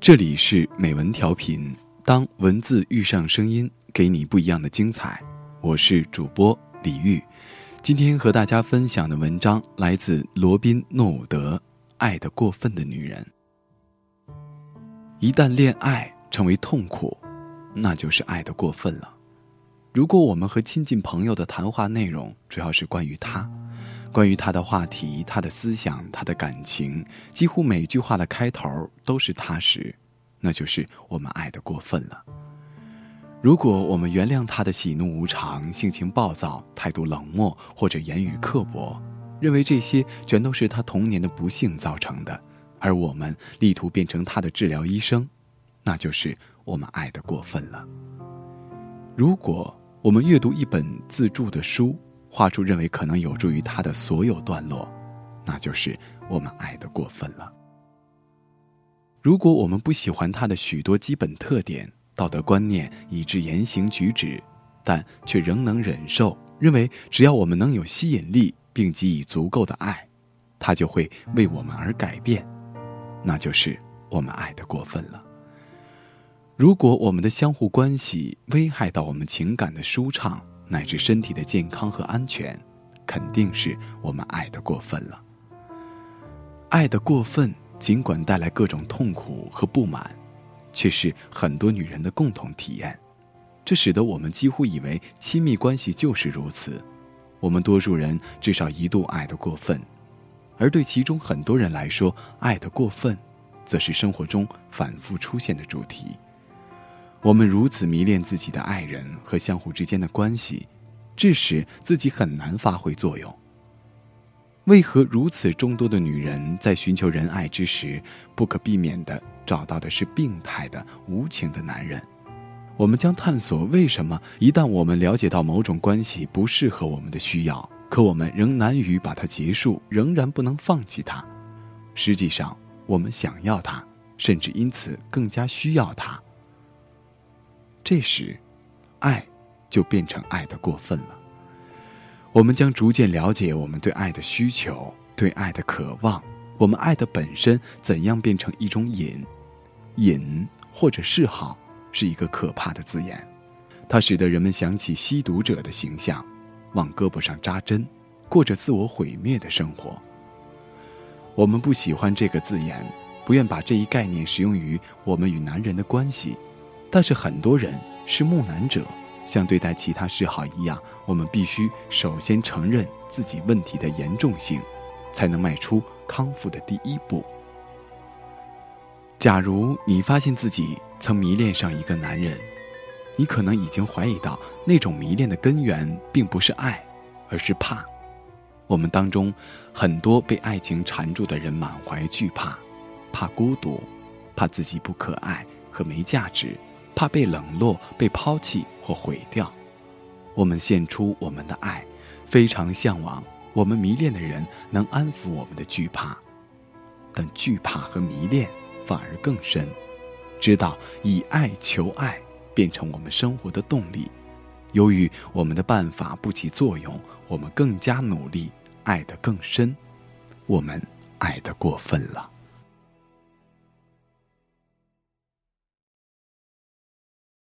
这里是美文调频，当文字遇上声音，给你不一样的精彩。我是主播李玉，今天和大家分享的文章来自罗宾·诺伍德，《爱的过分的女人》。一旦恋爱成为痛苦，那就是爱的过分了。如果我们和亲近朋友的谈话内容主要是关于他，关于他的话题、他的思想、他的感情，几乎每句话的开头都是踏实，那就是我们爱的过分了。如果我们原谅他的喜怒无常、性情暴躁、态度冷漠或者言语刻薄，认为这些全都是他童年的不幸造成的，而我们力图变成他的治疗医生，那就是我们爱的过分了。如果我们阅读一本自助的书，画出认为可能有助于他的所有段落，那就是我们爱的过分了。如果我们不喜欢他的许多基本特点、道德观念以致言行举止，但却仍能忍受，认为只要我们能有吸引力并给予足够的爱，他就会为我们而改变，那就是我们爱的过分了。如果我们的相互关系危害到我们情感的舒畅，乃至身体的健康和安全，肯定是我们爱的过分了。爱的过分，尽管带来各种痛苦和不满，却是很多女人的共同体验。这使得我们几乎以为亲密关系就是如此。我们多数人至少一度爱的过分，而对其中很多人来说，爱的过分，则是生活中反复出现的主题。我们如此迷恋自己的爱人和相互之间的关系，致使自己很难发挥作用。为何如此众多的女人在寻求仁爱之时，不可避免地找到的是病态的、无情的男人？我们将探索为什么一旦我们了解到某种关系不适合我们的需要，可我们仍难于把它结束，仍然不能放弃它。实际上，我们想要它，甚至因此更加需要它。这时，爱就变成爱的过分了。我们将逐渐了解我们对爱的需求、对爱的渴望。我们爱的本身怎样变成一种瘾？瘾或者嗜好是一个可怕的字眼，它使得人们想起吸毒者的形象，往胳膊上扎针，过着自我毁灭的生活。我们不喜欢这个字眼，不愿把这一概念使用于我们与男人的关系。但是很多人是木难者，像对待其他嗜好一样，我们必须首先承认自己问题的严重性，才能迈出康复的第一步。假如你发现自己曾迷恋上一个男人，你可能已经怀疑到那种迷恋的根源并不是爱，而是怕。我们当中很多被爱情缠住的人满怀惧怕，怕孤独，怕自己不可爱和没价值。怕被冷落、被抛弃或毁掉，我们献出我们的爱，非常向往我们迷恋的人能安抚我们的惧怕，但惧怕和迷恋反而更深。知道以爱求爱变成我们生活的动力，由于我们的办法不起作用，我们更加努力，爱得更深，我们爱得过分了。